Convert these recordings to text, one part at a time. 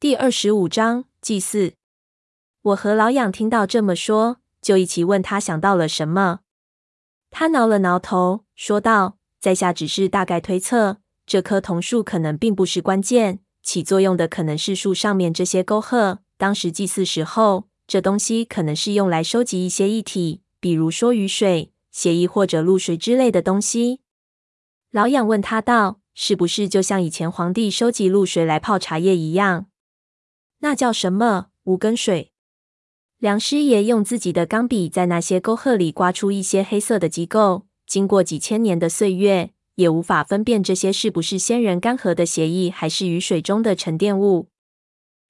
第二十五章祭祀。我和老痒听到这么说，就一起问他想到了什么。他挠了挠头，说道：“在下只是大概推测，这棵桐树可能并不是关键，起作用的可能是树上面这些沟壑。当时祭祀时候，这东西可能是用来收集一些液体，比如说雨水、血液或者露水之类的东西。”老痒问他道：“是不是就像以前皇帝收集露水来泡茶叶一样？”那叫什么？无根水。梁师爷用自己的钢笔在那些沟壑里刮出一些黑色的机构，经过几千年的岁月，也无法分辨这些是不是先人干涸的血液，还是雨水中的沉淀物。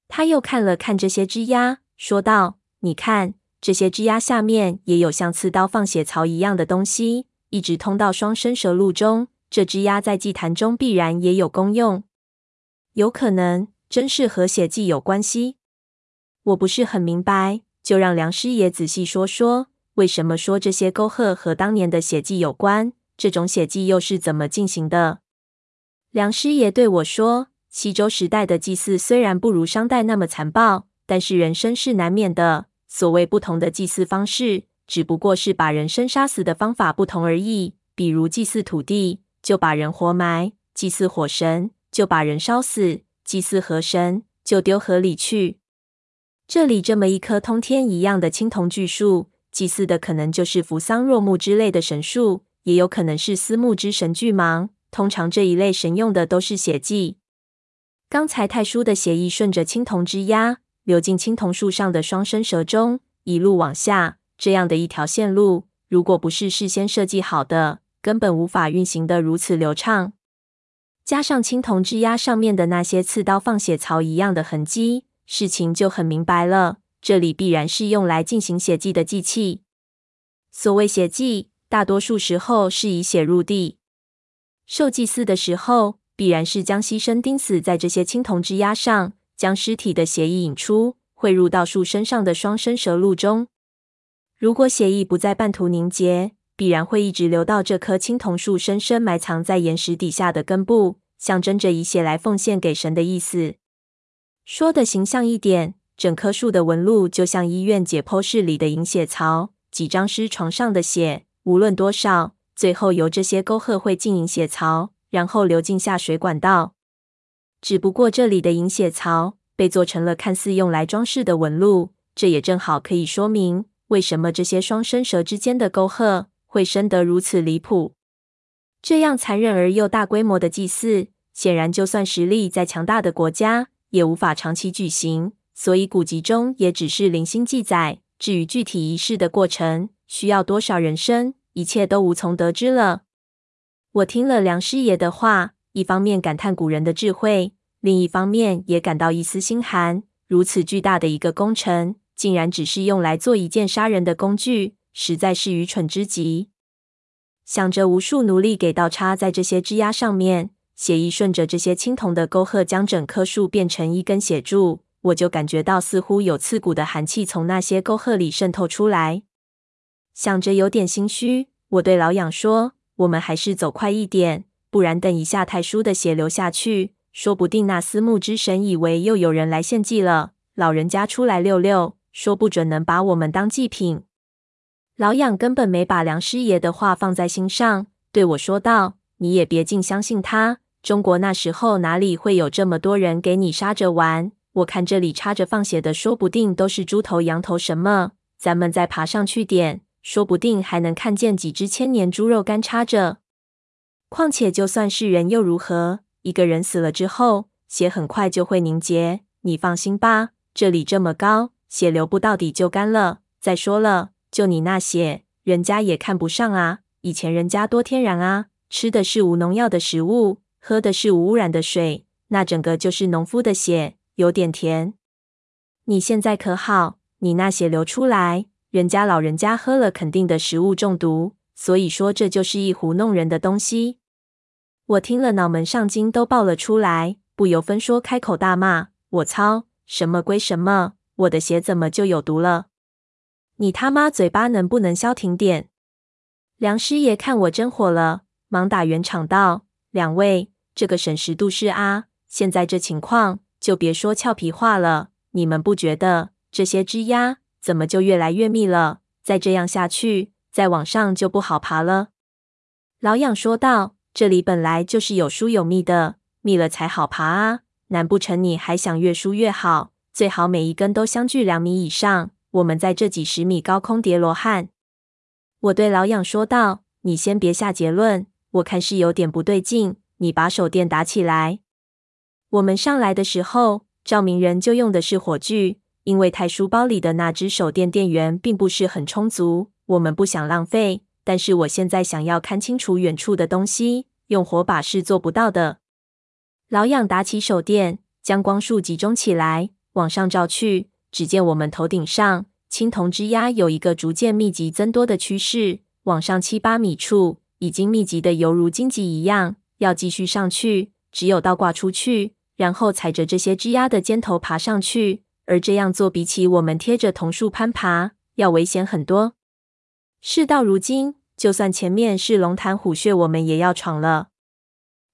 他又看了看这些枝桠，说道：“你看，这些枝桠下面也有像刺刀放血槽一样的东西，一直通到双生蛇路中。这枝桠在祭坛中必然也有功用，有可能。”真是和血祭有关系？我不是很明白，就让梁师爷仔细说说，为什么说这些沟壑和当年的血祭有关？这种血祭又是怎么进行的？梁师爷对我说：“西周时代的祭祀虽然不如商代那么残暴，但是人生是难免的。所谓不同的祭祀方式，只不过是把人生杀死的方法不同而已。比如祭祀土地，就把人活埋；祭祀火神，就把人烧死。”祭祀河神，就丢河里去。这里这么一棵通天一样的青铜巨树，祭祀的可能就是扶桑若木之类的神树，也有可能是司木之神巨蟒。通常这一类神用的都是血祭。刚才太叔的血液顺着青铜枝桠流进青铜树上的双生蛇中，一路往下，这样的一条线路，如果不是事先设计好的，根本无法运行得如此流畅。加上青铜枝桠上面的那些刺刀放血槽一样的痕迹，事情就很明白了。这里必然是用来进行血祭的祭器。所谓血祭，大多数时候是以血入地。受祭祀的时候，必然是将牺牲钉死在这些青铜枝桠上，将尸体的血液引出，汇入到树身上的双生蛇路中。如果血液不在半途凝结，必然会一直流到这棵青铜树深深埋藏在岩石底下的根部，象征着以血来奉献给神的意思。说的形象一点，整棵树的纹路就像医院解剖室里的引血槽，几张尸床上的血，无论多少，最后由这些沟壑汇进引血槽，然后流进下水管道。只不过这里的引血槽被做成了看似用来装饰的纹路，这也正好可以说明为什么这些双生蛇之间的沟壑。会深得如此离谱，这样残忍而又大规模的祭祀，显然就算实力再强大的国家，也无法长期举行。所以古籍中也只是零星记载。至于具体仪式的过程，需要多少人生，一切都无从得知了。我听了梁师爷的话，一方面感叹古人的智慧，另一方面也感到一丝心寒。如此巨大的一个工程，竟然只是用来做一件杀人的工具。实在是愚蠢之极。想着无数奴隶给倒插在这些枝桠上面，血液顺着这些青铜的沟壑，将整棵树变成一根血柱，我就感觉到似乎有刺骨的寒气从那些沟壑里渗透出来。想着有点心虚，我对老痒说：“我们还是走快一点，不然等一下太叔的血流下去，说不定那司木之神以为又有人来献祭了，老人家出来溜溜，说不准能把我们当祭品。”老痒根本没把梁师爷的话放在心上，对我说道：“你也别尽相信他。中国那时候哪里会有这么多人给你杀着玩？我看这里插着放血的，说不定都是猪头、羊头什么。咱们再爬上去点，说不定还能看见几只千年猪肉干插着。况且就算是人又如何？一个人死了之后，血很快就会凝结。你放心吧，这里这么高，血流不到底就干了。再说了。”就你那血，人家也看不上啊！以前人家多天然啊，吃的是无农药的食物，喝的是无污染的水，那整个就是农夫的血，有点甜。你现在可好？你那血流出来，人家老人家喝了肯定的食物中毒。所以说，这就是一糊弄人的东西。我听了，脑门上筋都爆了出来，不由分说开口大骂：“我操！什么归什么？我的血怎么就有毒了？”你他妈嘴巴能不能消停点？梁师爷看我真火了，忙打圆场道：“两位，这个审时度势啊！现在这情况，就别说俏皮话了。你们不觉得这些枝丫怎么就越来越密了？再这样下去，再往上就不好爬了。”老痒说道：“这里本来就是有疏有密的，密了才好爬啊！难不成你还想越疏越好？最好每一根都相距两米以上。我们在这几十米高空叠罗汉。”我对老痒说道：“你先别下结论，我看是有点不对劲。你把手电打起来。”我们上来的时候，照明人就用的是火炬，因为太书包里的那只手电电源并不是很充足，我们不想浪费。但是我现在想要看清楚远处的东西，用火把是做不到的。老痒打起手电，将光束集中起来，往上照去，只见我们头顶上。青铜枝桠有一个逐渐密集增多的趋势，往上七八米处已经密集的犹如荆棘一样。要继续上去，只有倒挂出去，然后踩着这些枝桠的尖头爬上去。而这样做比起我们贴着桐树攀爬要危险很多。事到如今，就算前面是龙潭虎穴，我们也要闯了。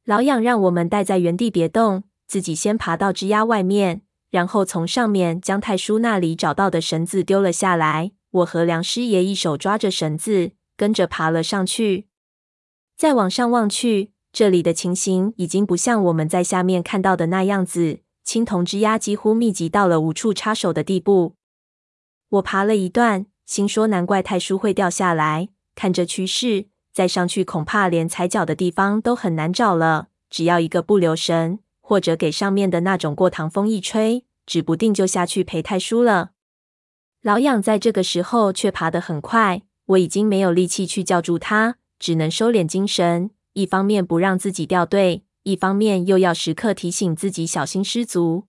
老痒让我们待在原地别动，自己先爬到枝桠外面。然后从上面将太叔那里找到的绳子丢了下来。我和梁师爷一手抓着绳子，跟着爬了上去。再往上望去，这里的情形已经不像我们在下面看到的那样子，青铜枝桠几乎密集到了无处插手的地步。我爬了一段，心说难怪太叔会掉下来。看这趋势，再上去恐怕连踩脚的地方都很难找了。只要一个不留神，或者给上面的那种过堂风一吹，指不定就下去陪太叔了。老痒在这个时候却爬得很快，我已经没有力气去叫住他，只能收敛精神，一方面不让自己掉队，一方面又要时刻提醒自己小心失足。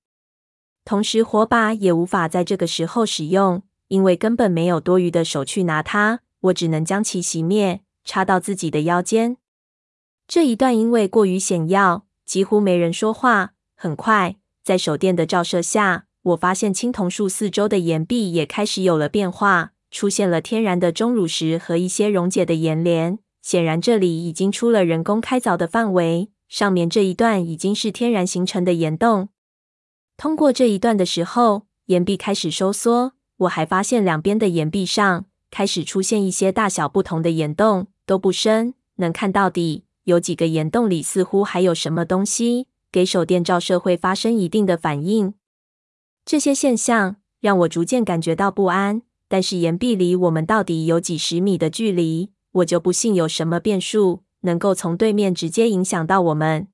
同时，火把也无法在这个时候使用，因为根本没有多余的手去拿它，我只能将其熄灭，插到自己的腰间。这一段因为过于险要。几乎没人说话。很快，在手电的照射下，我发现青铜树四周的岩壁也开始有了变化，出现了天然的钟乳石和一些溶解的岩帘。显然，这里已经出了人工开凿的范围。上面这一段已经是天然形成的岩洞。通过这一段的时候，岩壁开始收缩。我还发现两边的岩壁上开始出现一些大小不同的岩洞，都不深，能看到底。有几个岩洞里似乎还有什么东西，给手电照射会发生一定的反应。这些现象让我逐渐感觉到不安。但是岩壁离我们到底有几十米的距离，我就不信有什么变数能够从对面直接影响到我们。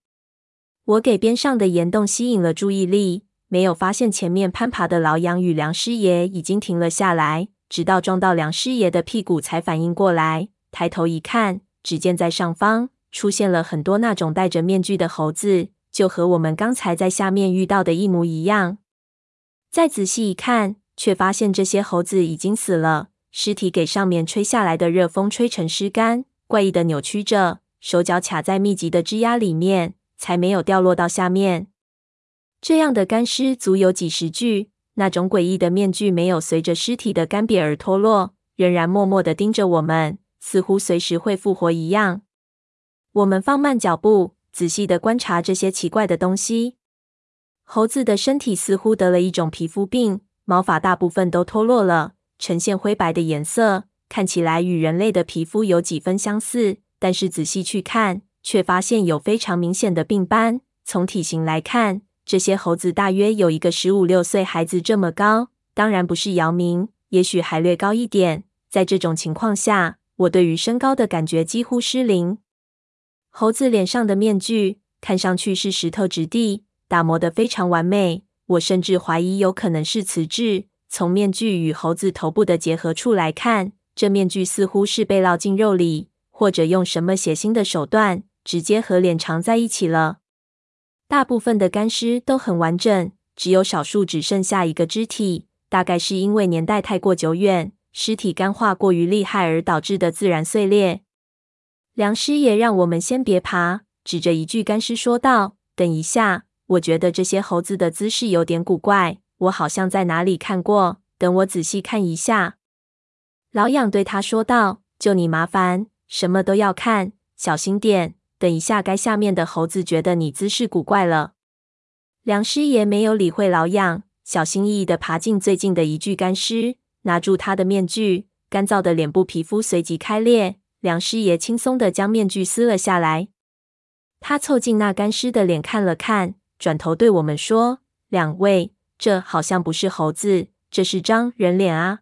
我给边上的岩洞吸引了注意力，没有发现前面攀爬的老杨与梁师爷已经停了下来，直到撞到梁师爷的屁股才反应过来。抬头一看，只见在上方。出现了很多那种戴着面具的猴子，就和我们刚才在下面遇到的一模一样。再仔细一看，却发现这些猴子已经死了，尸体给上面吹下来的热风吹成尸干，怪异的扭曲着，手脚卡在密集的枝桠里面，才没有掉落到下面。这样的干尸足有几十具，那种诡异的面具没有随着尸体的干瘪而脱落，仍然默默地盯着我们，似乎随时会复活一样。我们放慢脚步，仔细地观察这些奇怪的东西。猴子的身体似乎得了一种皮肤病，毛发大部分都脱落了，呈现灰白的颜色，看起来与人类的皮肤有几分相似。但是仔细去看，却发现有非常明显的病斑。从体型来看，这些猴子大约有一个十五六岁孩子这么高，当然不是姚明，也许还略高一点。在这种情况下，我对于身高的感觉几乎失灵。猴子脸上的面具看上去是石头质地，打磨得非常完美。我甚至怀疑有可能是瓷质。从面具与猴子头部的结合处来看，这面具似乎是被烙进肉里，或者用什么血腥的手段直接和脸长在一起了。大部分的干尸都很完整，只有少数只剩下一个肢体，大概是因为年代太过久远，尸体干化过于厉害而导致的自然碎裂。梁师爷让我们先别爬，指着一具干尸说道：“等一下，我觉得这些猴子的姿势有点古怪，我好像在哪里看过。等我仔细看一下。”老痒对他说道：“就你麻烦，什么都要看，小心点。等一下，该下面的猴子觉得你姿势古怪了。”梁师爷没有理会老痒，小心翼翼地爬进最近的一具干尸，拿住他的面具。干燥的脸部皮肤随即开裂，梁师爷轻松地将面具撕了下来。他凑近那干尸的脸看了看，转头对我们说：“两位，这好像不是猴子，这是张人脸啊。”